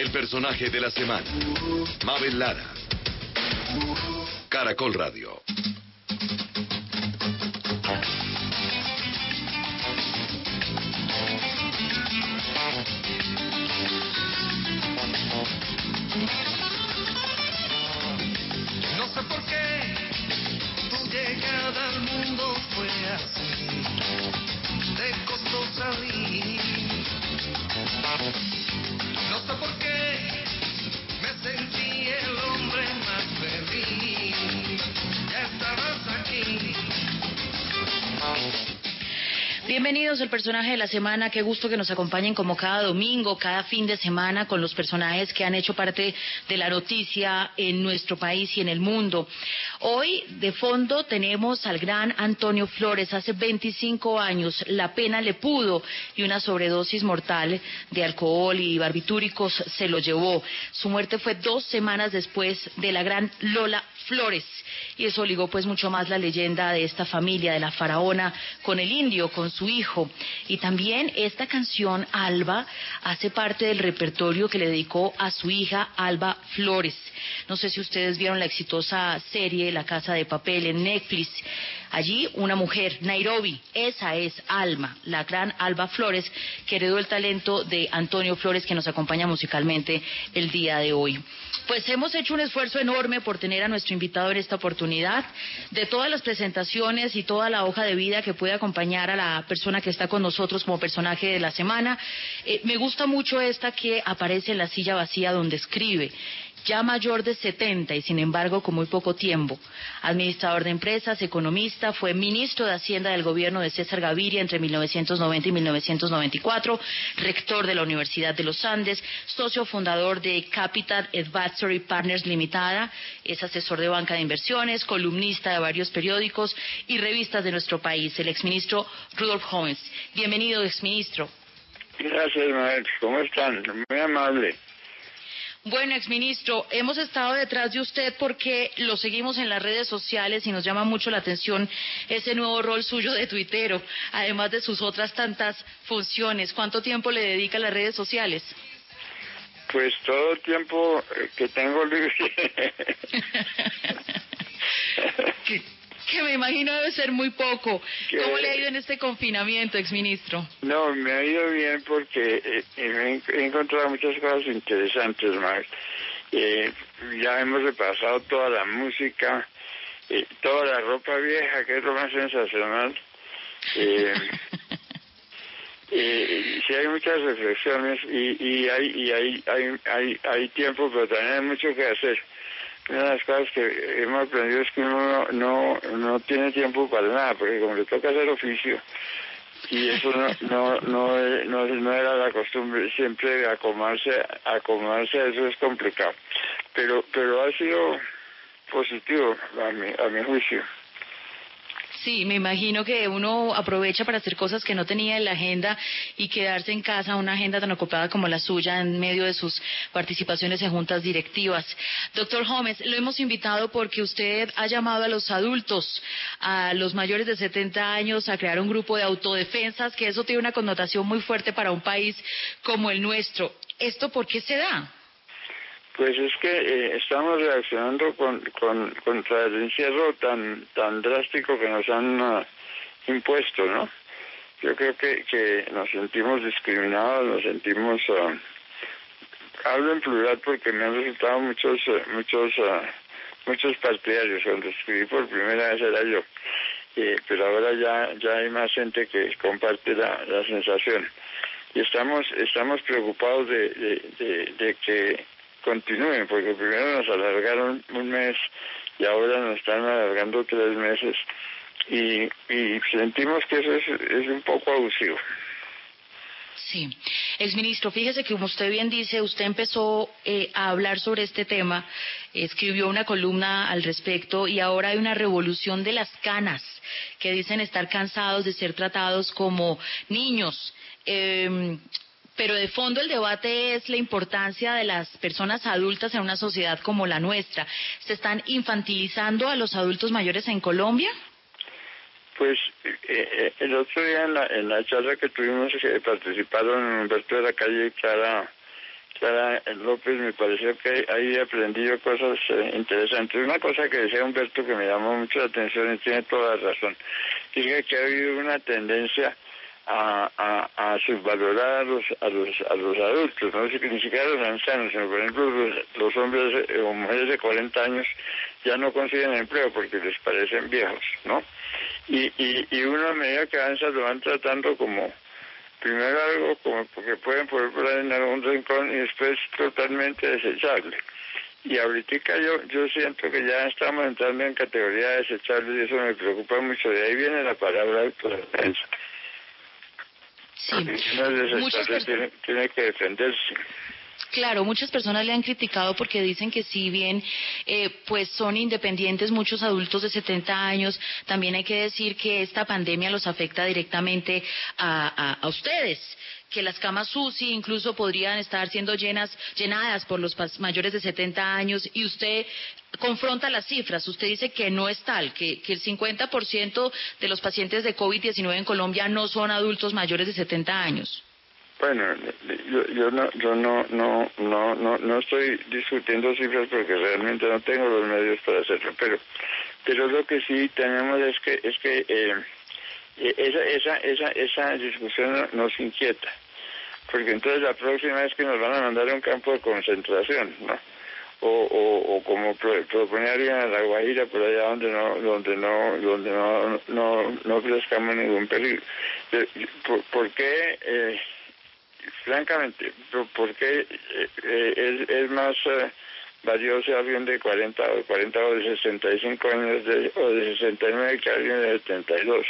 El personaje de la semana. Mabel Lara. Caracol Radio. No sé por qué tu llegada al mundo fue así, te costó salir. Sé por qué me sentí el hombre más feliz. Ya estabas aquí. Bienvenidos al personaje de la semana. Qué gusto que nos acompañen como cada domingo, cada fin de semana con los personajes que han hecho parte de la noticia en nuestro país y en el mundo. Hoy de fondo tenemos al gran Antonio Flores. Hace 25 años la pena le pudo y una sobredosis mortal de alcohol y barbitúricos se lo llevó. Su muerte fue dos semanas después de la gran Lola Flores y eso ligó pues mucho más la leyenda de esta familia, de la faraona, con el indio, con su hijo. Y también esta canción, Alba, hace parte del repertorio que le dedicó a su hija, Alba Flores. No sé si ustedes vieron la exitosa serie La Casa de Papel en Netflix. Allí una mujer, Nairobi, esa es Alma, la gran Alba Flores, que heredó el talento de Antonio Flores, que nos acompaña musicalmente el día de hoy. Pues hemos hecho un esfuerzo enorme por tener a nuestro invitado en esta oportunidad. De todas las presentaciones y toda la hoja de vida que puede acompañar a la persona que está con nosotros como personaje de la semana, eh, me gusta mucho esta que aparece en la silla vacía donde escribe ya mayor de 70 y sin embargo con muy poco tiempo. Administrador de empresas, economista, fue ministro de Hacienda del gobierno de César Gaviria entre 1990 y 1994, rector de la Universidad de los Andes, socio fundador de Capital Advisory Partners Limitada, es asesor de banca de inversiones, columnista de varios periódicos y revistas de nuestro país, el exministro Rudolf Holmes. Bienvenido, exministro. Gracias, Max. ¿Cómo están? Muy amable. Bueno, exministro, hemos estado detrás de usted porque lo seguimos en las redes sociales y nos llama mucho la atención ese nuevo rol suyo de tuitero, además de sus otras tantas funciones. ¿Cuánto tiempo le dedica a las redes sociales? Pues todo el tiempo eh, que tengo libre. que, me imagino debe ser muy poco. ¿Cómo le ha ido en este confinamiento, exministro? no, me ha ido bien porque eh, eh, he encontrado muchas cosas interesantes, Max. Eh, ya hemos repasado toda la música, eh, toda la ropa vieja, que es lo más sensacional. Eh, eh, sí hay muchas reflexiones y, y hay y hay, hay hay hay tiempo pero también hay mucho que hacer una de las cosas que hemos aprendido es que uno no no, tiene tiempo para nada porque como le toca hacer oficio y eso no no no, no, no era la costumbre siempre acomodarse acomodarse a eso es complicado. Pero pero ha sido positivo a mi a mi juicio Sí, me imagino que uno aprovecha para hacer cosas que no tenía en la agenda y quedarse en casa, una agenda tan ocupada como la suya en medio de sus participaciones en juntas directivas. Doctor Gómez, lo hemos invitado porque usted ha llamado a los adultos, a los mayores de 70 años, a crear un grupo de autodefensas, que eso tiene una connotación muy fuerte para un país como el nuestro. ¿Esto por qué se da? Pues es que eh, estamos reaccionando con, con, contra el encierro tan tan drástico que nos han ah, impuesto, ¿no? Yo creo que, que nos sentimos discriminados, nos sentimos... ah, hablo en plural porque me han resultado muchos eh, muchos ah, muchos partidarios. Cuando escribí por primera vez era yo. Eh, pero ahora ya ya hay más gente que comparte la, la sensación. Y estamos estamos preocupados de que continúen, porque primero nos alargaron un mes y ahora nos están alargando tres meses y, y sentimos que eso es, es un poco abusivo. Sí. Exministro, fíjese que como usted bien dice, usted empezó eh, a hablar sobre este tema, escribió una columna al respecto y ahora hay una revolución de las canas que dicen estar cansados de ser tratados como niños. Eh, pero de fondo el debate es la importancia de las personas adultas en una sociedad como la nuestra. ¿Se están infantilizando a los adultos mayores en Colombia? Pues eh, eh, el otro día en la, en la charla que tuvimos que participaron Humberto de la Calle y Clara, Clara López, me pareció que ahí he aprendido cosas eh, interesantes. Una cosa que decía Humberto que me llamó mucho la atención y tiene toda la razón, dice que ha habido una tendencia a, a, a subvalorar a los, a los, a los adultos, no ni siquiera a los ancianos, sino por ejemplo los, hombres eh, o mujeres de 40 años ya no consiguen empleo porque les parecen viejos, ¿no? Y, y, y uno a medida que avanza lo van tratando como primero algo como porque pueden poner en algún rincón y después totalmente desechable. Y ahorita yo, yo siento que ya estamos entrando en categoría desechable y eso me preocupa mucho. De ahí viene la palabra autodefensa. Sí. Muchas tiene, que defenderse. Claro, muchas personas le han criticado porque dicen que si bien eh, pues son independientes muchos adultos de 70 años, también hay que decir que esta pandemia los afecta directamente a, a- a ustedes que las camas UCI incluso podrían estar siendo llenas, llenadas por los mayores de 70 años y usted confronta las cifras. Usted dice que no es tal, que, que el 50% de los pacientes de COVID-19 en Colombia no son adultos mayores de 70 años. Bueno, yo, yo no, yo no, no, no, no, no estoy discutiendo cifras porque realmente no tengo los medios para hacerlo, pero, pero lo que sí tenemos es que, es que eh, eh, esa, esa, esa, esa discusión nos inquieta, porque entonces la próxima vez que nos van a mandar a un campo de concentración, ¿no? O, o, o como pro- propone alguien a la Guajira por allá donde no donde no donde no no no ofrezcamos ningún peligro Eh, ¿por, por qué eh, francamente, ¿por- ¿por qué eh, eh, es, es más eh, valioso alguien de 40 o 40 o de 65 años de, o de 69 que alguien de 72?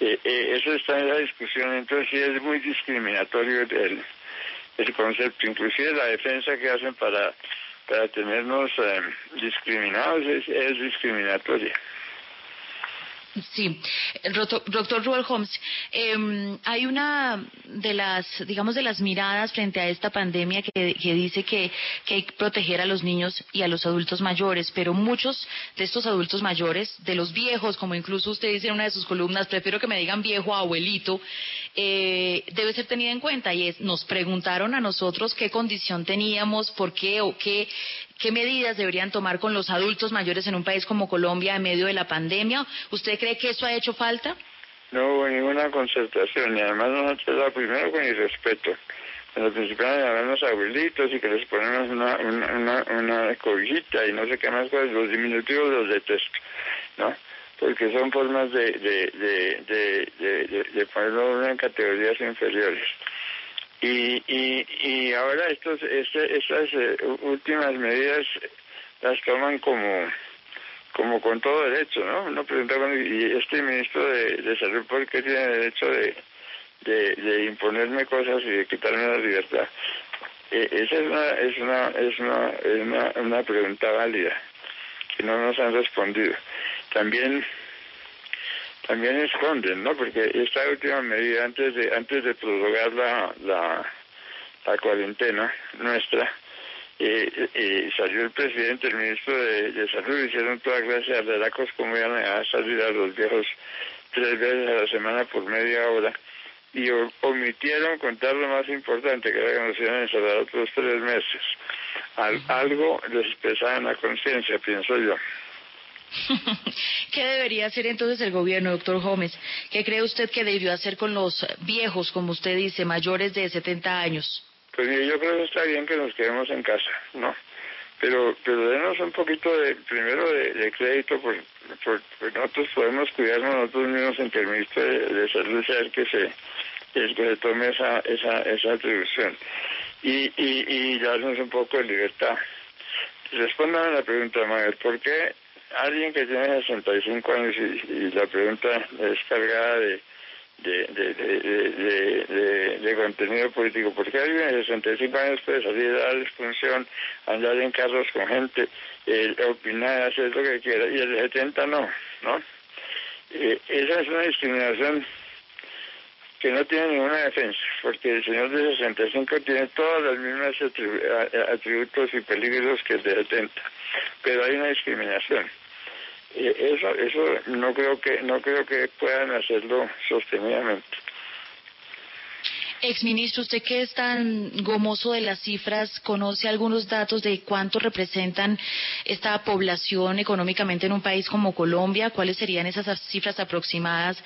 Eh, eh, eso está en la discusión, entonces sí es muy discriminatorio el, el concepto, inclusive la defensa que hacen para para tenernos eh, discriminados es, es discriminatoria. Sí, doctor, Ruel Holmes, eh, hay una de las, digamos, de las miradas frente a esta pandemia que, que dice que, que hay que proteger a los niños y a los adultos mayores, pero muchos de estos adultos mayores, de los viejos, como incluso usted dice en una de sus columnas, prefiero que me digan viejo abuelito, eh, debe ser tenida en cuenta y es, nos preguntaron a nosotros qué condición teníamos, por qué o qué, qué medidas deberían tomar con los adultos mayores en un país como Colombia en medio de la pandemia. ¿Usted cree que eso ha hecho falta? No hubo ninguna concertación y además nosotros la primero con irrespeto. Cuando principiaron a abuelitos y que les ponemos una, una, una, una cobijita y no sé qué más cosas, los diminutivos los detesto, ¿no? Porque son formas de, de, de, de, ponerlo en categorías inferiores. Y, y, y ahora estos, este, estas eh, últimas medidas las toman como como con todo derecho, ¿no? Uno pregunta, ¿y este ministro de, de Salud por qué tiene derecho de, de, imponerme cosas y de quitarme la libertad? Eh, esa es una, es una, es una, es una, una pregunta válida que no nos han respondido. También también esconden, ¿no? Porque esta última medida antes de antes de prorrogar la la, la cuarentena nuestra eh, eh, salió el presidente, el ministro de, de salud, hicieron toda clase de arrelacos como iban a salir a los viejos tres veces a la semana por media hora y omitieron contar lo más importante que era que nos iban a encerrar otros tres meses. Al- algo les pesaba en la conciencia, pienso yo. ¿Qué debería hacer entonces el gobierno, doctor Gómez? ¿Qué cree usted que debió hacer con los viejos, como usted dice, mayores de 70 años? Pues yo creo que está bien que nos quedemos en casa, ¿no? Pero, pero denos un poquito de, primero de, crédito, por, nosotros podemos cuidarnos nosotros mismos en ministro de, de Salud que se, que se tome esa, esa, esa atribución. Y, y, y darnos un poco de libertad. Respondan a la pregunta, Manuel, ¿por qué alguien que tiene 65 años y, y la pregunta es cargada de, de, de, contenido político. Porque alguien de 65 años puede salir a dar expunción, andar en carros con gente, eh, opinar, hacer lo que quiera, y el de 70 no, ¿no? Eh, esa es una discriminación que no tiene ninguna defensa, porque el señor de 65 tiene todas las mismas atributos y peligros que el de 70, pero hay una discriminación. Eh, eso eso no creo que no creo que puedan hacerlo sostenidamente Exministro, usted que es tan gomoso de las cifras, ¿conoce algunos datos de cuánto representan esta población económicamente en un país como Colombia? ¿Cuáles serían esas cifras aproximadas?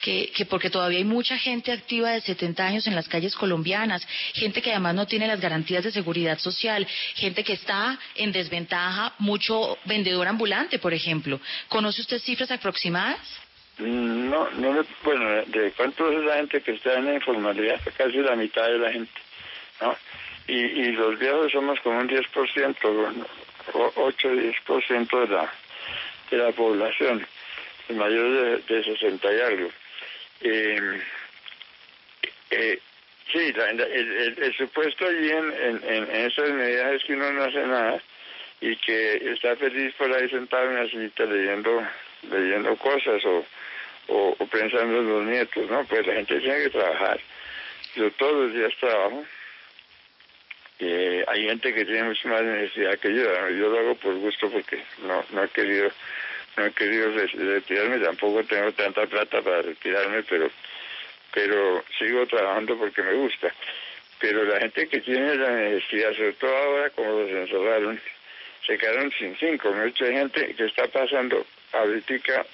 Que, que porque todavía hay mucha gente activa de 70 años en las calles colombianas, gente que además no tiene las garantías de seguridad social, gente que está en desventaja, mucho vendedor ambulante, por ejemplo. ¿Conoce usted cifras aproximadas? No, no me, bueno, de cuánto es la gente que está en la informalidad, casi la mitad de la gente, ¿no? Y, y los viejos somos como un 10%, o 8 10% de la, de la población, el mayor de, de 60 y algo. Eh, eh, sí, la, el, el, el, supuesto allí en, en, esas medidas es que uno no hace nada y que está feliz por ahí sentado en una sillita leyendo, leyendo cosas o o, pensando en los nietos, ¿no? Pues la gente tiene que trabajar. Yo todos los días trabajo. Eh, hay gente que tiene mucha más necesidad que yo. Yo lo hago por gusto porque no, no he querido no he querido retirarme. Tampoco tengo tanta plata para retirarme, pero pero sigo trabajando porque me gusta. Pero la gente que tiene la necesidad, sobre todo ahora como los encerraron, se quedaron sin cinco. Mucha gente que está pasando ahorita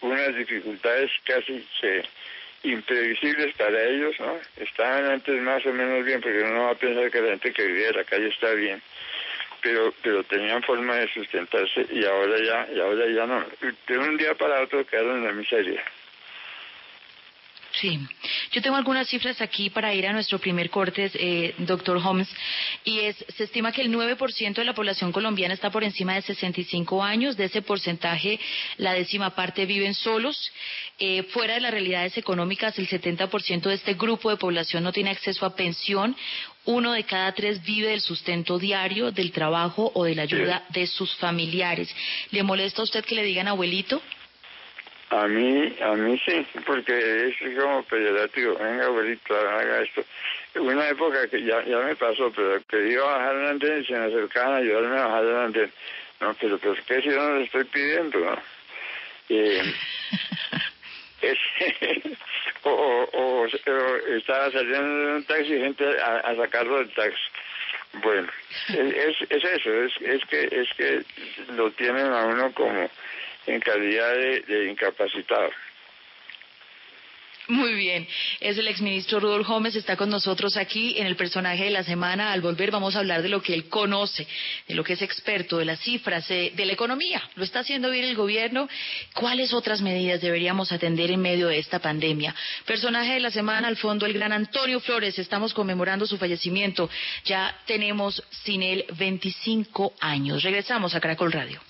unas dificultades casi se imprevisibles para ellos, ¿no? Estaban antes más o menos bien, porque uno va a pensar que la gente que vivía en la calle está bien, pero pero tenían forma de sustentarse y ahora ya y ahora ya no. De un día para otro quedaron en la miseria. Sí, yo tengo algunas cifras aquí para ir a nuestro primer corte, eh, doctor Holmes, y es, se estima que el 9% de la población colombiana está por encima de 65 años, de ese porcentaje la décima parte viven solos, eh, fuera de las realidades económicas el 70% de este grupo de población no tiene acceso a pensión, uno de cada tres vive del sustento diario, del trabajo o de la ayuda de sus familiares. ¿Le molesta a usted que le digan abuelito? A mí, a mí sí, porque es como peyorativo. Venga, abuelito, haga esto. Una época que ya, ya me pasó, pero que iba a bajar el andén y se me acercaban a ayudarme a bajar el andén. No, pero pues qué si yo no le estoy pidiendo, ¿no? Eh, es, o, o, o, estaba saliendo de un taxi y gente a, a sacarlo del taxi. Bueno, es, es eso, es, es que es que lo tienen a uno como en calidad de, incapacitado. Muy bien, es el exministro Rudolf Gómez, está con nosotros aquí en el personaje de la semana. Al volver vamos a hablar de lo que él conoce, de lo que es experto, de las cifras, de, de la economía. ¿Lo está haciendo bien el gobierno? ¿Cuáles otras medidas deberíamos atender en medio de esta pandemia? Personaje de la semana, al fondo, el gran Antonio Flores. Estamos conmemorando su fallecimiento. Ya tenemos sin él 25 años. Regresamos a Caracol Radio.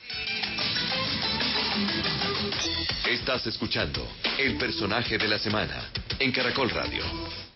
Estás escuchando El personaje de la semana en Caracol Radio.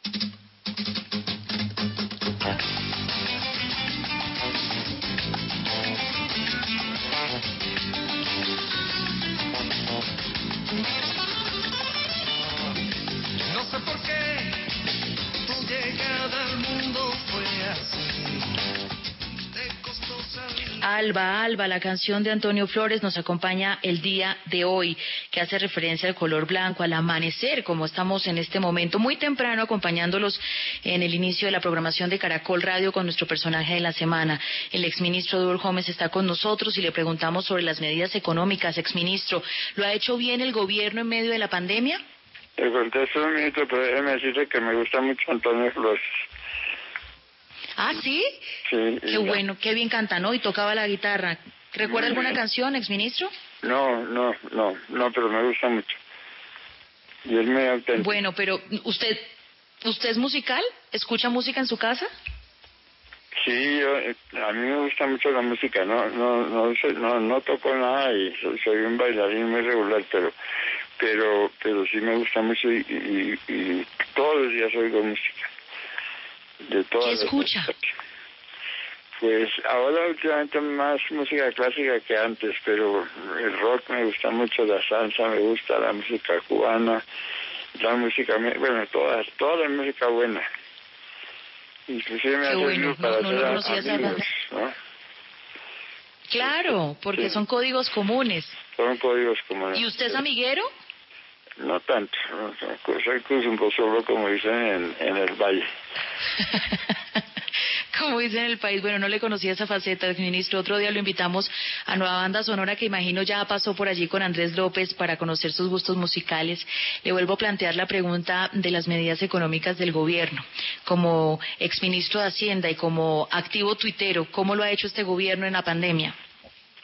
Alba, Alba, la canción de Antonio Flores nos acompaña el día de hoy, que hace referencia al color blanco, al amanecer, como estamos en este momento, muy temprano, acompañándolos en el inicio de la programación de Caracol Radio con nuestro personaje de la semana. El exministro Dur Gómez está con nosotros y le preguntamos sobre las medidas económicas. Exministro, ¿lo ha hecho bien el gobierno en medio de la pandemia? Le contesto un minuto, pero déjeme decirle que me gusta mucho Antonio Flores. Ah, ¿sí? Sí. Qué bueno, qué bien canta, ¿no? Y tocaba la guitarra. ¿Recuerda alguna canción, exministro? No, no, no, no, pero me gusta mucho. Y es muy auténtico. Bueno, pero ¿usted usted es musical? ¿Escucha música en su casa? Sí, yo, eh, a mí me gusta mucho la música, no no no sé, no, no toco nada y soy, soy un bailarín muy regular, pero pero pero sí me gusta mucho y, y, y todos los días oigo música. De todas ¿Qué escucha? Pues ahora últimamente más música clásica que antes, pero el rock me gusta mucho, la salsa me gusta, la música cubana, la música, bueno, toda, toda la música buena. Inclusive me ha bueno, para no- no- no hacer esa amigos. ¿no? Claro, porque Sí. son códigos comunes. Son códigos como... ¿Y usted es amiguero? No tanto, no, soy un solo como dicen en, en el valle. como dicen en el país, bueno, no le conocía esa faceta, ministro. Otro día lo invitamos a Nueva Banda Sonora, que imagino ya pasó por allí con Andrés López para conocer sus gustos musicales. Le vuelvo a plantear la pregunta de las medidas económicas del gobierno. Como exministro de Hacienda y como activo tuitero, ¿cómo lo ha hecho este gobierno en la pandemia?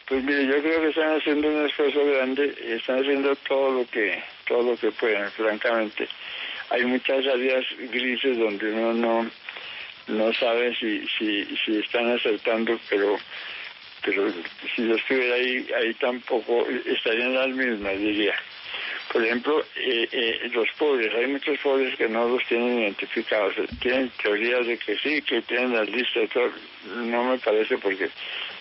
Pues mire, yo creo que están haciendo un esfuerzo grande, están haciendo todo lo que todo lo que pueden, francamente. Hay muchas áreas grises donde uno no no sabe si si si están acertando, pero pero si yo estuviera ahí ahí tampoco estarían las mismas, diría. Por ejemplo, eh, eh, los pobres, hay muchos pobres que no los tienen identificados, tienen teorías de que sí, que tienen las listas, todo. no me parece porque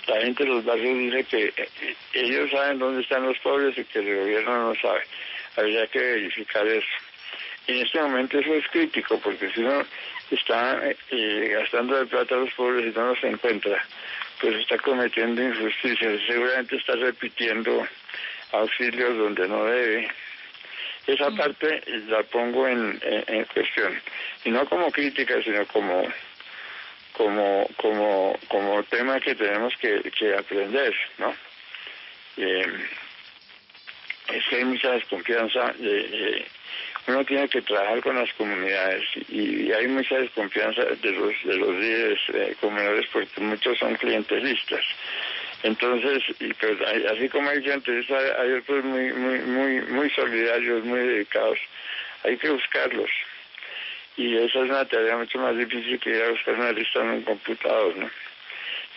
la gente de los barrios dice que eh, ellos saben dónde están los pobres y que el gobierno no sabe. Habría que verificar eso. En este momento eso es crítico porque si uno está eh, gastando de plata a los pobres y no los encuentra, pues está cometiendo injusticias. Seguramente está repitiendo auxilios donde no debe. Esa mm. parte la pongo en, en cuestión. Y no como crítica, sino como como, como, como tema que tenemos que, que aprender, ¿no? Eh, es que hay mucha desconfianza, de, uno tiene que trabajar con las comunidades y, hay mucha desconfianza de los de los líderes eh, comunales porque muchos son clientelistas. Entonces, y pues, así como hay clientelistas, hay otros muy, muy, muy, muy solidarios, muy dedicados. Hay que buscarlos y esa es una tarea mucho más difícil que ir a buscar una lista en un computador, ¿no?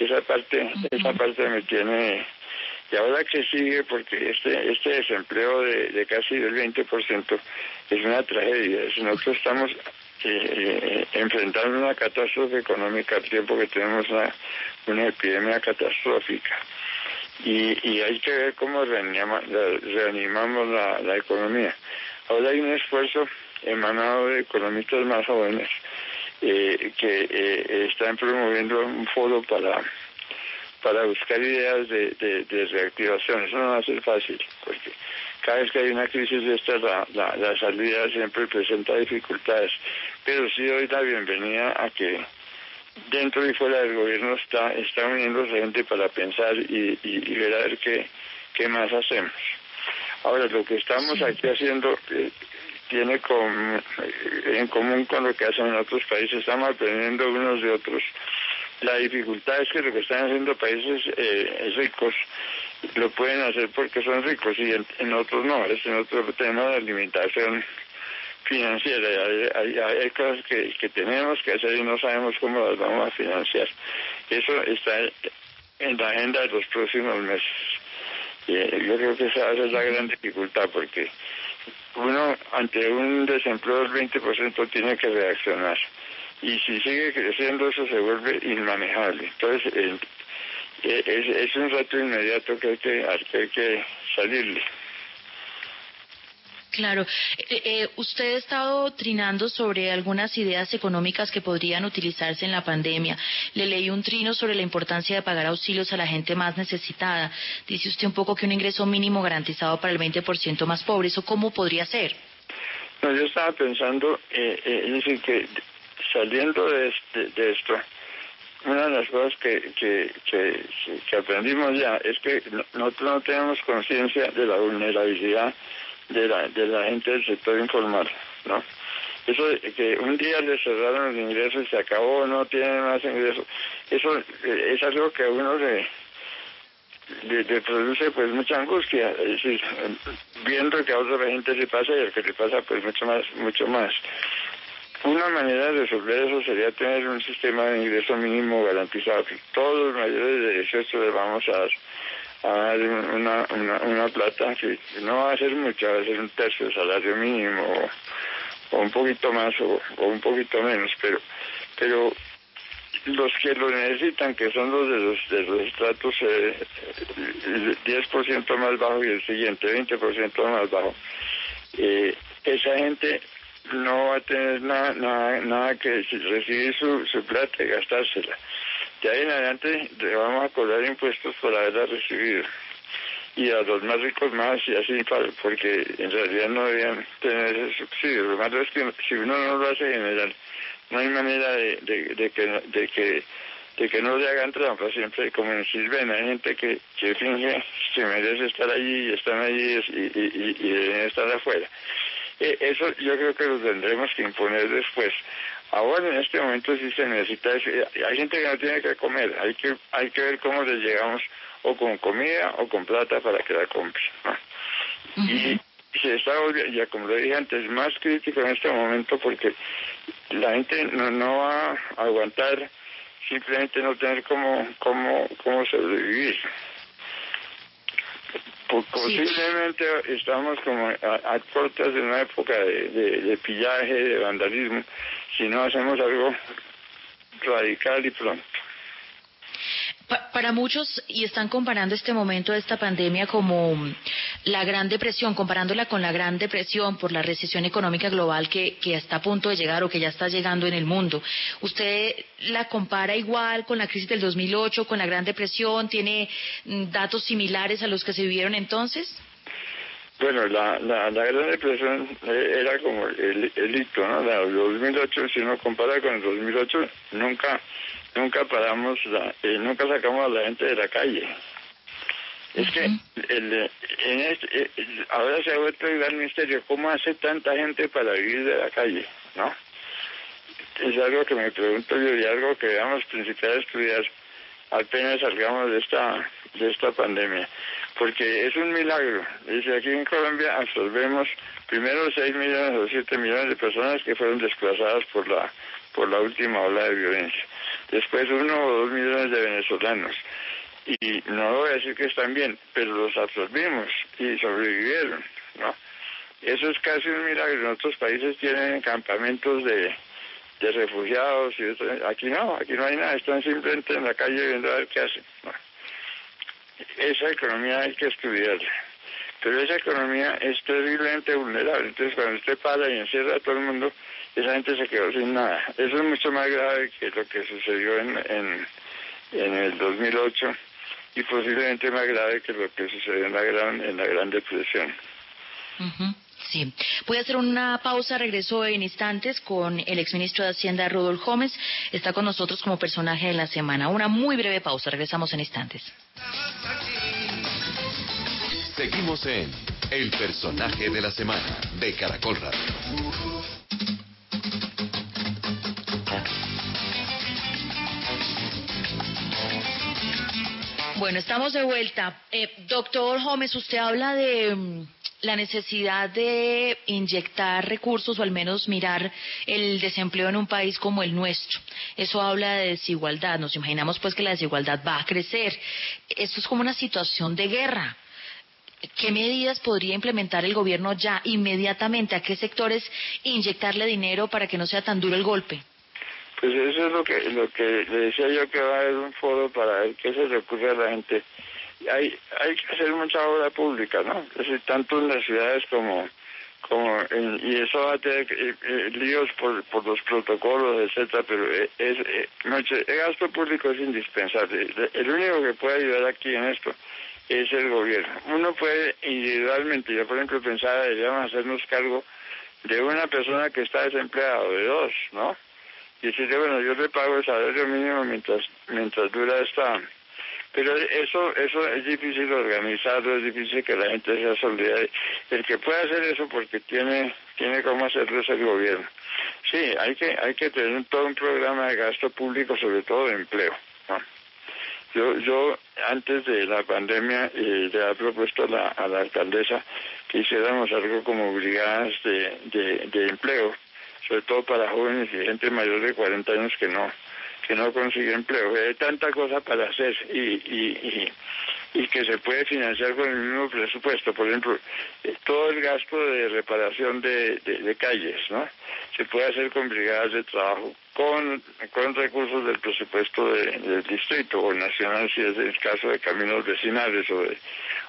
Esa parte, esa parte me tiene y ahora que sigue porque este este desempleo de, de casi del 20% es una tragedia. Nosotros estamos eh, enfrentando una catástrofe económica al tiempo que tenemos una, una epidemia catastrófica. Y, y hay que ver cómo reanimamos la, la economía. Ahora hay un esfuerzo emanado de economistas más jóvenes eh, que eh, están promoviendo un foro para para buscar ideas de, de, reactivación. Eso no va a ser fácil, porque cada vez que hay una crisis de esta, la, la, la salida siempre presenta dificultades. Pero sí doy la bienvenida a que dentro y fuera del gobierno está, está uniéndose gente para pensar y, y, ver a ver qué, qué más hacemos. Ahora, lo que estamos aquí haciendo, eh, tiene con, en común con lo que hacen en otros países. Estamos aprendiendo unos de otros. La dificultad es que lo que están haciendo países eh, ricos lo pueden hacer porque son ricos y en, otros no. Es en otro tema de limitación financiera. Hay, hay, cosas que, tenemos que hacer y no sabemos cómo las vamos a financiar. Eso está en la agenda de los próximos meses. Eh, yo creo que esa es la gran dificultad porque uno ante un desempleo del 20% tiene que reaccionar. Y si sigue creciendo eso se vuelve inmanejable. Entonces eh, es, es, un rato inmediato que hay que, hay que salirle. Claro. Eh, eh, usted ha estado trinando sobre algunas ideas económicas que podrían utilizarse en la pandemia. Le leí un trino sobre la importancia de pagar auxilios a la gente más necesitada. Dice usted un poco que un ingreso mínimo garantizado para el 20% más pobre. ¿Eso cómo podría ser? No, yo estaba pensando, eh, eh es decir, que saliendo de, este, de esto, una de las cosas que, que, que, aprendimos ya es que nosotros no tenemos conciencia de la vulnerabilidad de la, de la gente del sector informal, ¿no? Eso de que un día le cerraron los ingresos y se acabó, no tiene más ingresos, eso eh, es algo que a uno le, le, produce pues mucha angustia, es decir, viendo que a otra gente le pasa y al que le pasa pues mucho más, mucho más. Una manera de resolver eso sería tener un sistema de ingreso mínimo garantizado, que todos los mayores de 18 les vamos a dar a una, una, una plata que no va a ser mucha, va a ser un tercio del salario mínimo o, un poquito más o, un poquito menos, pero pero los que lo necesitan, que son los de los, de los estratos eh, 10% más bajo y el siguiente 20% más bajo, eh, esa gente no va a tener nada, nada, nada que recibir su, su plata y gastársela. De ahí en adelante le vamos a cobrar impuestos por haberla recibido. y a los más ricos más y así, porque en realidad no debían tener ese subsidio. Lo malo es que si uno no lo hace general, no hay manera de, que, de que de que no le hagan trampa siempre como en Silven hay gente que, que finge que merece estar allí y están allí y, y, y, y deben estar afuera eso yo creo que lo tendremos que imponer después ahora en este momento sí se necesita hay gente que no tiene que comer hay que hay que ver cómo les llegamos o con comida o con plata para que la compre ¿no? y se está volviendo, ya como lo dije antes, más crítico en este momento porque la gente no, no va a aguantar simplemente no tener cómo, cómo, cómo sobrevivir. Po- Posiblemente estamos como a, a puertas de una época de, de, de pillaje, de vandalismo, si no hacemos algo radical y pronto. Pa- para muchos, y están comparando este momento de esta pandemia como la Gran Depresión, comparándola con la Gran Depresión por la recesión económica global que, que está a punto de llegar o que ya está llegando en el mundo. ¿Usted la compara igual con la crisis del 2008, con la Gran Depresión? ¿Tiene mm, datos similares a los que se vivieron entonces? Bueno, la, la, la Gran Depresión eh, era como el, el hito, ¿no? La, el 2008, si uno compara con el 2008, nunca nunca paramos, la, eh, nunca sacamos a la gente de la calle. Es que el, eh, en este, eh, el- ahora se ha vuelto el gran misterio, ¿cómo hace tanta gente para vivir de la calle? ¿No? Es algo que me pregunto yo y algo que debemos principal a estudiar apenas salgamos de esta de esta pandemia porque es un milagro dice aquí en Colombia absorbemos primero 6 millones o 7 millones de personas que fueron desplazadas por la por la última ola de violencia después uno o dos millones de venezolanos. Y no voy a decir que están bien pero los absorbimos y sobrevivieron no eso es casi un milagro. En otros países tienen campamentos de refugiados y otro- aquí no, aquí no hay nada, están simplemente en la calle viendo a ver qué hacen. No. Esa economía hay que estudiarla, pero esa economía es terriblemente vulnerable, entonces cuando usted para y encierra a todo el mundo, esa gente se quedó sin nada. Eso es mucho más grave que lo que sucedió en, en, en el 2008 y posiblemente más grave que lo que sucedió en la Gran, en la gran Depresión. Sí. Voy a hacer una pausa, regreso en instantes con el exministro de Hacienda, Rodolfo Gómez. Está con nosotros como personaje de la semana. Una muy breve pausa, regresamos en instantes. Seguimos en El personaje de la semana de Caracol Radio. Bueno, estamos de vuelta. Eh, doctor Gómez, usted habla de mm, la necesidad de inyectar recursos o al menos mirar el desempleo en un país como el nuestro. Eso habla de desigualdad. Nos imaginamos pues que la desigualdad va a crecer. Esto es como una situación de guerra. ¿Qué medidas podría implementar el gobierno ya inmediatamente? ¿A qué sectores inyectarle dinero para que no sea tan duro el golpe? Pues eso es lo que lo que le decía yo que va a haber un foro para ver qué se le ocurre a la gente. Hay hay que hacer mucha obra pública, ¿no? Es decir, tanto en las ciudades como como en- y eso va a tener eh, eh, líos por, por los protocolos, etcétera, pero eh, es eh, el gasto público es indispensable. El único que puede ayudar aquí en esto es el gobierno. Uno puede individualmente, yo por ejemplo pensaba deberíamos hacernos cargo de una persona que está desempleada de dos, ¿no? Y decirle, bueno, yo le pago el salario mínimo mientras mientras dura esta... Pero eso eso es difícil organizarlo, es difícil que la gente sea solidaria. El que puede hacer eso porque tiene tiene cómo hacerlo es el gobierno. Sí, hay que hay que tener todo un programa de gasto público, sobre todo de empleo. Yo, yo antes de la pandemia eh, le había propuesto a la, alcaldesa que hiciéramos algo como brigadas de, de empleo, sobre todo para jóvenes y gente mayor de 40 años que no que no consigue empleo. Hay tanta cosa para hacer y, y, y, y que se puede financiar con el mismo presupuesto. Por ejemplo, eh, todo el gasto de reparación de, de, calles, ¿no? Se puede hacer con brigadas de trabajo, con, con recursos del presupuesto de- del distrito o nacional, si es el caso de caminos vecinales o de,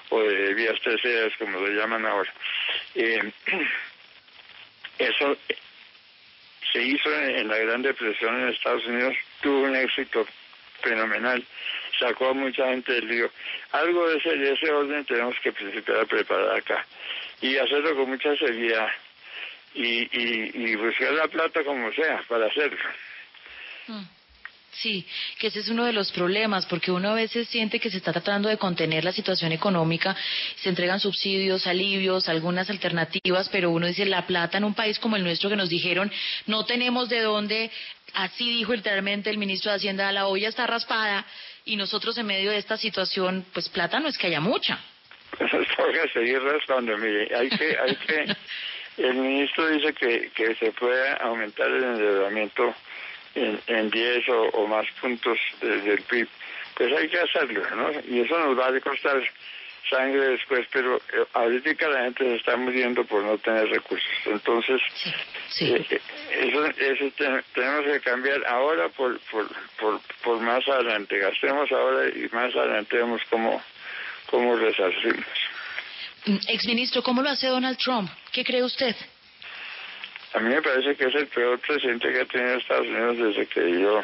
o de vías terceras, como lo llaman ahora. Eh, eso se hizo en, la Gran Depresión en Estados Unidos, tuvo un éxito fenomenal, sacó a mucha gente del lío. Algo de ese, de ese orden tenemos que principiar a preparar acá y hacerlo con mucha seriedad y, y, y buscar la plata como sea para hacerlo. Mm. Sí, que ese es uno de los problemas, porque uno a veces siente que se está tratando de contener la situación económica, se entregan subsidios, alivios, algunas alternativas, pero uno dice la plata en un país como el nuestro que nos dijeron no tenemos de dónde, así dijo literalmente el ministro de Hacienda, la olla está raspada y nosotros en medio de esta situación, pues plata no es que haya mucha. Toca seguir raspando, mire, hay que, hay que, el ministro dice que, que se puede aumentar el endeudamiento en, en 10 o, o más puntos de- del PIB, pues hay que hacerlo, ¿no? Y eso nos va a costar sangre después, pero eh, ahorita la gente se está muriendo por no tener recursos. Entonces, Sí, sí. eh, eh, eso, eso te- tenemos que cambiar ahora por, por, por, por más adelante. Gastemos ahora y más adelante vemos cómo, cómo resarcimos. Mm, Exministro, ¿cómo lo hace Donald Trump? ¿Qué cree usted? A mí me parece que es el peor presidente que ha tenido Estados Unidos desde que yo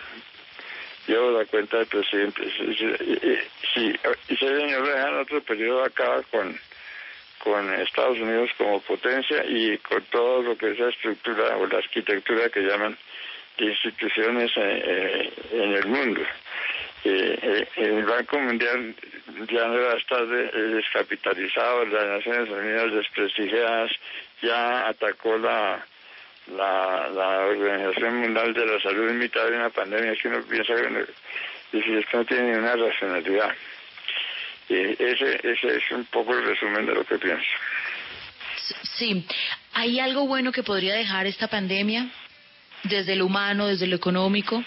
llevo la cuenta de presidente. Si, si, si, si otro periodo, acaba con, con Estados Unidos como potencia y con todo lo que es la estructura o la arquitectura que llaman de instituciones eh, eh, en el mundo. Eh, el Banco Mundial ya no va a estar de- descapitalizado, las Naciones Unidas desprestigiadas, ya atacó la, la, la Organización Mundial de la Salud en mitad de una pandemia que uno piensa que no, y si esto no tiene ninguna racionalidad. Y ese, ese es un poco el resumen de lo que pienso. Sí. ¿Hay algo bueno que podría dejar esta pandemia? Desde lo humano, desde lo económico.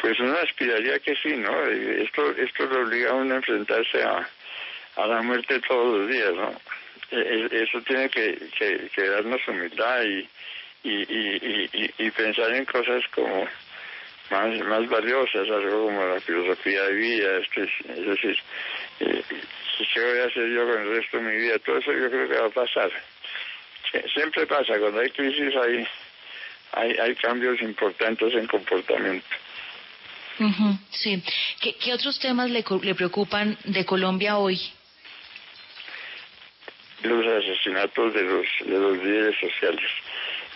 Pues uno aspiraría que sí, ¿no? Esto, esto lo obliga a uno a enfrentarse a, a la muerte todos los días, ¿no? E- e- Eso tiene que, que, darnos humildad y, y, y, y, pensar en cosas como más, valiosas, algo como la filosofía de vida, esto es, es decir, eh, ¿qué voy a hacer yo con el resto de mi vida? Todo eso yo creo que va a pasar. Sie- Siempre pasa, cuando hay crisis hay, hay, hay cambios importantes en comportamiento. Sí. ¿Qué, otros temas le preocupan de Colombia hoy? Los asesinatos de los de los líderes sociales.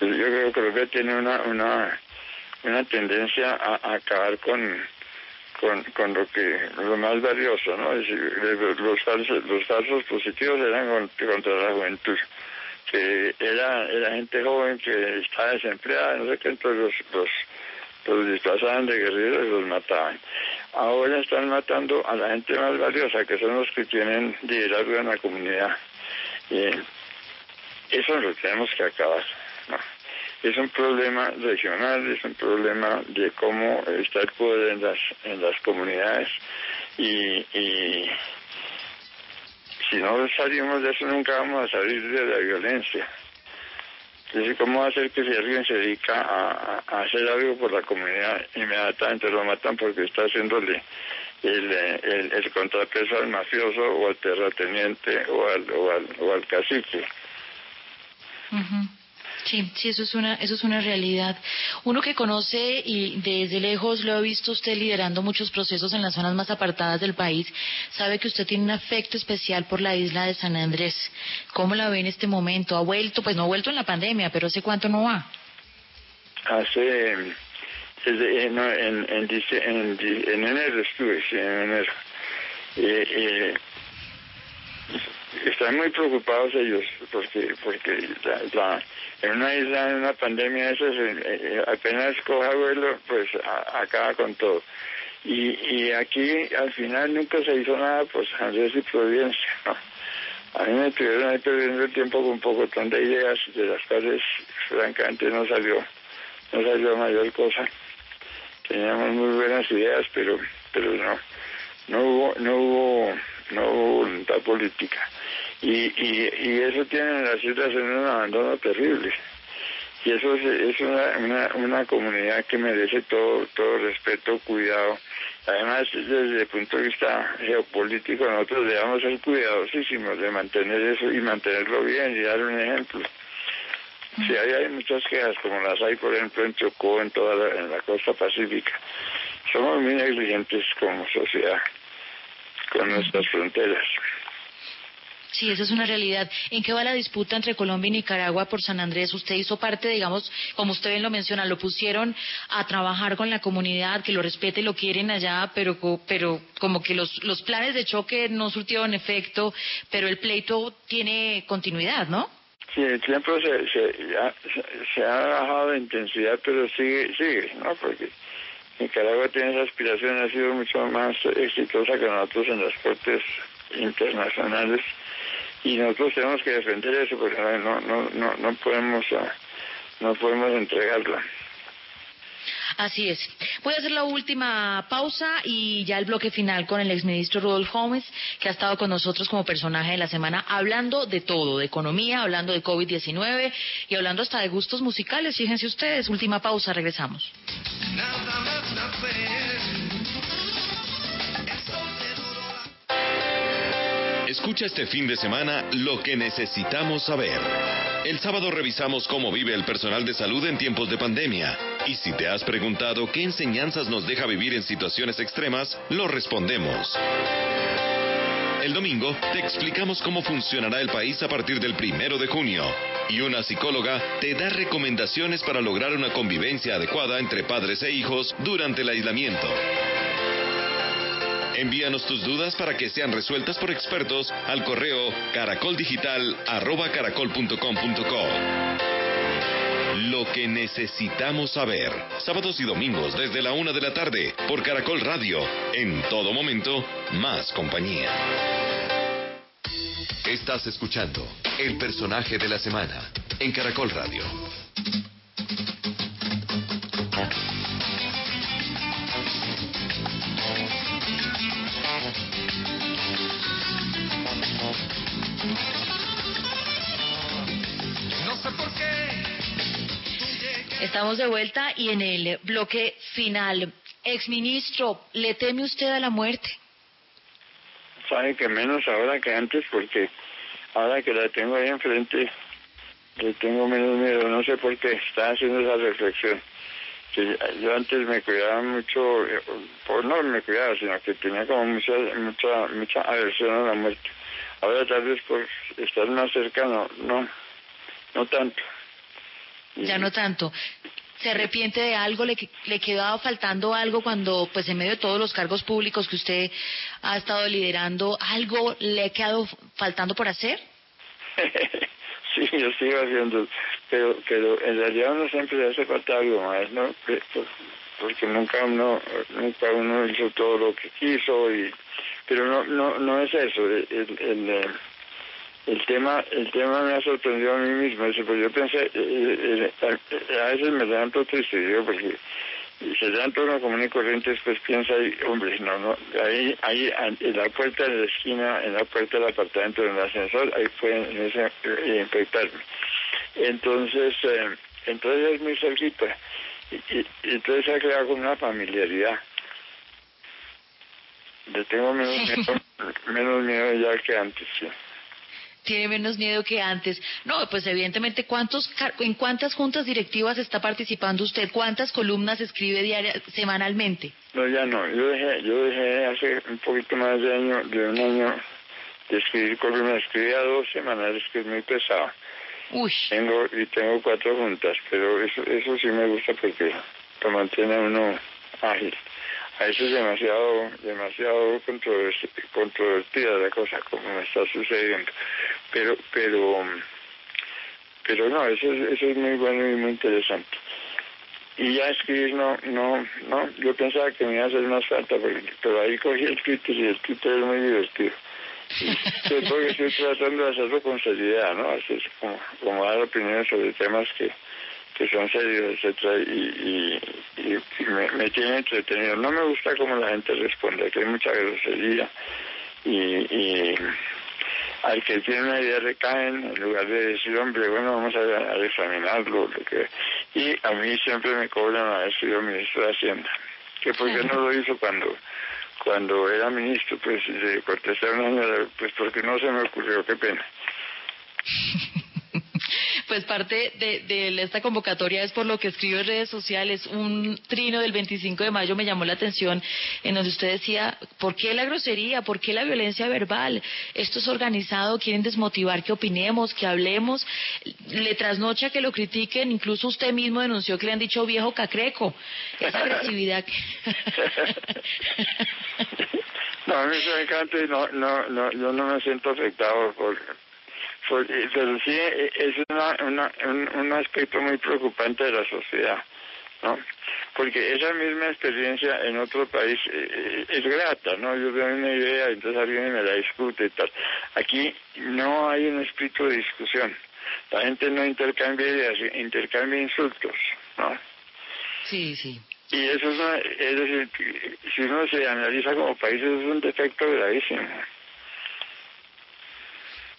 Yo creo que Colombia tiene una una una tendencia a, acabar con, con con lo que lo más valioso, ¿no? Es decir, los, falsos los falsos positivos eran con- contra la juventud que era era gente joven que estaba desempleada, no sé qué, entonces los los los disfrazaban de guerreros y los mataban. Ahora están matando a la gente más valiosa, que son los que tienen liderazgo en la comunidad. Y eso lo tenemos que acabar. Es un problema regional, es un problema de cómo está el poder en las, en las comunidades y, y si no salimos de eso nunca vamos a salir de la violencia. Es decir, ¿cómo hacer que si alguien se dedica a, a- a hacer algo por la comunidad, inmediatamente lo matan porque está haciéndole el, eh, el, el contrapeso al mafioso o al terrateniente o al, o al, o al cacique? Sí, sí, eso es una, eso es una realidad. Uno que conoce y desde lejos lo ha visto usted liderando muchos procesos en las zonas más apartadas del país, sabe que usted tiene un afecto especial por la isla de San Andrés. ¿Cómo la ve en este momento? ¿Ha vuelto? Pues no ha vuelto en la pandemia, pero ¿hace cuánto no va? Hace, en, en, en, en, enero estuve, sí, en enero. Eh, eh, están muy preocupados ellos porque porque la, la- en una isla en una pandemia esa apenas coja vuelo pues a- acaba con todo y, y aquí al final nunca se hizo nada pues Andrés y Providencia ¿no? a mí me tuvieron ahí perdiendo el tiempo con un poco de ideas de las cuales francamente no salió no salió mayor cosa teníamos muy buenas ideas pero pero no no hubo no hubo no hubo voluntad política. Y, y, y eso tiene las islas en un abandono terrible. Y eso es, es una, una, una comunidad que merece todo todo respeto cuidado. Además desde el punto de vista geopolítico nosotros debemos ser cuidadosísimos de mantener eso y mantenerlo bien y dar un ejemplo Sí, ahí hay muchas quejas, como las hay, por ejemplo, en Chocó, en toda la, en la costa pacífica. somos muy negligentes como sociedad con nuestras fronteras. Sí, esa es una realidad. ¿En qué va la disputa entre Colombia y Nicaragua por San Andrés? Usted hizo parte, digamos, como usted bien lo menciona, lo pusieron a trabajar con la comunidad, que lo respete y lo quieren allá, pero, pero como que los, los planes de choque no surtieron efecto, pero el pleito tiene continuidad, ¿no? Sí, el tiempo se, se, se ha bajado de intensidad, pero sigue, sigue, ¿no? Porque Nicaragua tiene esa aspiración, ha sido mucho más exitosa que nosotros en las cortes internacionales y nosotros tenemos que defender eso porque no no no no podemos ah, no podemos entregarla Así es. Voy a hacer la última pausa y ya el bloque final con el exministro Rudolf Gómez, que ha estado con nosotros como personaje de la semana, hablando de todo, de economía, hablando de COVID-19 y hablando hasta de gustos musicales. Fíjense ustedes, última pausa, regresamos. Escucha este fin de semana lo que necesitamos saber. El sábado revisamos cómo vive el personal de salud en tiempos de pandemia. Y si te has preguntado qué enseñanzas nos deja vivir en situaciones extremas, lo respondemos. El domingo te explicamos cómo funcionará el país a partir del primero de junio. Y una psicóloga te da recomendaciones para lograr una convivencia adecuada entre padres e hijos durante el aislamiento. Envíanos tus dudas para que sean resueltas por expertos al correo caracoldigital.caracol.com.co. Lo que necesitamos saber. Sábados y domingos desde la una de la tarde por Caracol Radio. En todo momento, más compañía. Estás escuchando el personaje de la semana en Caracol Radio. Estamos de vuelta y en el bloque final. Exministro, ¿le teme usted a la muerte? sabe que menos ahora que antes porque ahora que la tengo ahí enfrente le tengo menos miedo no sé por qué está haciendo esa reflexión que yo antes me cuidaba mucho eh, por no me cuidaba sino que tenía como mucha mucha mucha aversión a la muerte ahora tal vez por estar más cercano no no tanto Ya no tanto. ¿Se arrepiente de algo? ¿Le, le quedaba faltando algo cuando, pues en medio de todos los cargos públicos que usted ha estado liderando, algo le ha quedado faltando por hacer? sí, yo sigo haciendo, pero, pero en realidad uno siempre le hace falta algo más, ¿no? Porque nunca uno, nunca uno hizo todo lo que quiso y, pero no, no, no es eso. El, el, el, el tema, el tema me ha sorprendido a mí mismo. Eso, pues yo pensé, eh, eh, eh, a veces me levanto triste, digo, porque se levanta uno común y corriente, después piensa, y, hombre, no, no, ahí, ahí, en la puerta de la esquina, en la puerta del apartamento, en el ascensor, ahí pueden ese, eh, infectarme. Entonces, eh, entonces es muy cerquita. Y, y- entonces se ha creado una familiaridad. Le tengo menos miedo, menos miedo ya que antes, sí. Tiene menos miedo que antes. No, pues evidentemente, ¿cuántos, ¿en cuántas juntas directivas está participando usted? ¿Cuántas columnas escribe diaria, semanalmente? No, ya no. Yo dejé, yo dejé hace un poquito más de año, de un año, de escribir columnas. Escribía dos semanales, que es muy pesado. Uy, Tengo, y tengo cuatro juntas, pero eso, eso sí me gusta porque lo mantiene uno ágil. A veces es demasiado, demasiado controvertida la cosa, como me está sucediendo. Pero, pero, pero no, eso, es- eso es muy bueno y muy interesante. Y ya escribir no, no, no, yo pensaba que me iba a hacer más falta, porque, pero ahí cogí el Twitter y el Twitter es muy divertido. Sí, porque estoy tratando de hacerlo con seriedad, ¿no? Como, como dar opiniones sobre temas que, que son serios, etcétera, y, y, me, me tiene entretenido. No me gusta cómo la gente responde, que hay mucha grosería y, y al que tiene una idea recaen en lugar de decir, hombre, bueno, vamos a, a examinarlo. Lo que... Y a mí siempre me cobran haber sido ministro de Hacienda. Que por qué no lo hizo cuando cuando era ministro, pues una señora, pues porque no se me ocurrió, qué pena. Pues parte de, esta convocatoria es por lo que escribo en redes sociales. Un trino del 25 de mayo me llamó la atención en donde usted decía, ¿por qué la grosería? ¿Por qué la violencia verbal? Esto es organizado, quieren desmotivar que opinemos, que hablemos. Le trasnocha que lo critiquen, incluso usted mismo denunció que le han dicho viejo cacreco. Esa agresividad. No, encanta y no, no, no, yo no me siento afectado por pero sí es una, una, un, un aspecto muy preocupante de la sociedad, ¿no? Porque esa misma experiencia en otro país eh, es grata, ¿no? Yo veo una idea, entonces alguien me la discute y tal. Aquí no hay un espíritu de discusión. La gente no intercambia ideas, intercambia insultos, ¿no? Sí, sí. Y eso es, una, es decir, si uno se analiza como país, eso es un defecto gravísimo.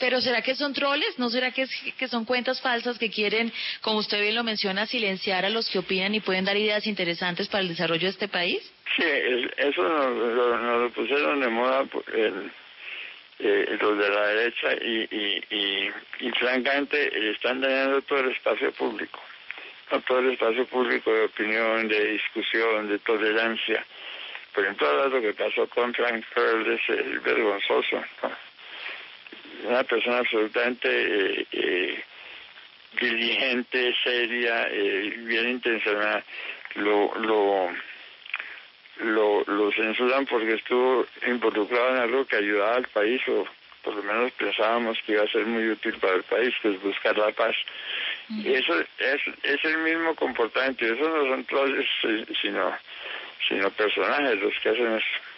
Pero ¿será que son troles? ¿No será que, es, que son cuentas falsas que quieren, como usted bien lo menciona, silenciar a los que opinan y pueden dar ideas interesantes para el desarrollo de este país? Sí, es- eso nos, lo, pusieron de moda por el, eh, los de la derecha y, y, y, y francamente eh, están dañando todo el espacio público, todo el espacio público de opinión, de discusión, de tolerancia. Por ejemplo, lo que pasó con Frank Pearl es vergonzoso. Una persona absolutamente eh, eh, diligente, seria, eh, bien intencionada, lo, lo, lo, lo censuran porque estuvo involucrado en algo que ayudaba al país o por lo menos pensábamos que iba a ser muy útil para el país, que es buscar la paz. Y eso es, es el mismo comportamiento, eso no son trolls, eh, sino, sino personajes los que hacen eso.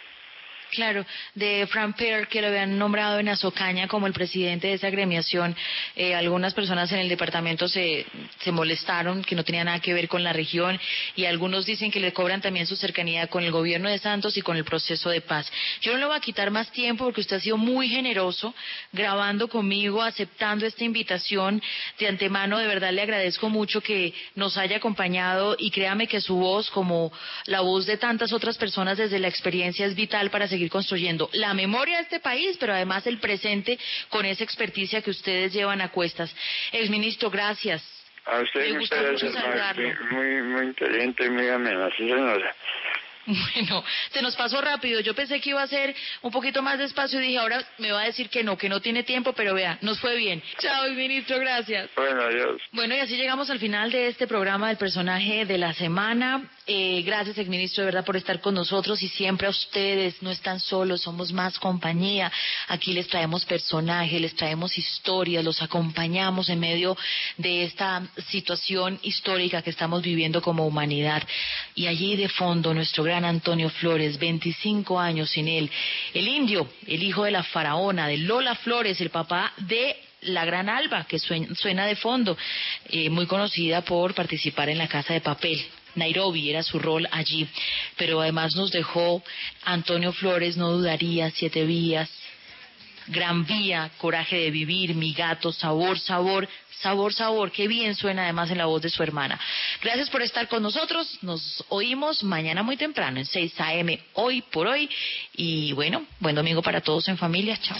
Claro, de Frank Pearl, que lo habían nombrado en Azocaña como el presidente de esa agremiación, eh, algunas personas en el departamento se, se molestaron, que no tenía nada que ver con la región, y algunos dicen que le cobran también su cercanía con el gobierno de Santos y con el proceso de paz. Yo no le voy a quitar más tiempo porque usted ha sido muy generoso grabando conmigo, aceptando esta invitación. De antemano, de verdad le agradezco mucho que nos haya acompañado y créame que su voz, como la voz de tantas otras personas desde la experiencia, es vital para seguir construyendo la memoria de este país, pero además el presente con esa experticia que ustedes llevan a cuestas. Exministro, gracias. A usted Me muchas mucho saludarlo. muy, muy, muy inteligente, muy amena, sí señora. Bueno, se nos pasó rápido. Yo pensé que iba a ser un poquito más despacio y dije, ahora me va a decir que no, que no tiene tiempo, pero vea, nos fue bien. Chao, ministro, gracias. Bueno, adiós. Bueno, y así llegamos al final de este programa del personaje de la semana. Eh, gracias, exministro, de verdad, por estar con nosotros y siempre a ustedes. No están solos, somos más compañía. Aquí les traemos personajes, les traemos historias, los acompañamos en medio de esta situación histórica que estamos viviendo como humanidad. Y allí de fondo, nuestro gran Antonio Flores, 25 años sin él. El indio, el hijo de la faraona, de Lola Flores, el papá de la Gran Alba, que suena, de fondo, eh, muy conocida por participar en la Casa de Papel. Nairobi era su rol allí, pero además nos dejó Antonio Flores, no dudaría, siete vías, Gran Vía, Coraje de Vivir, Mi Gato, Sabor, Sabor, Sabor, Sabor, qué bien suena además en la voz de su hermana. Gracias por estar con nosotros, nos oímos mañana muy temprano en 6 a.m. hoy por hoy y bueno, buen domingo para todos en familia, chao.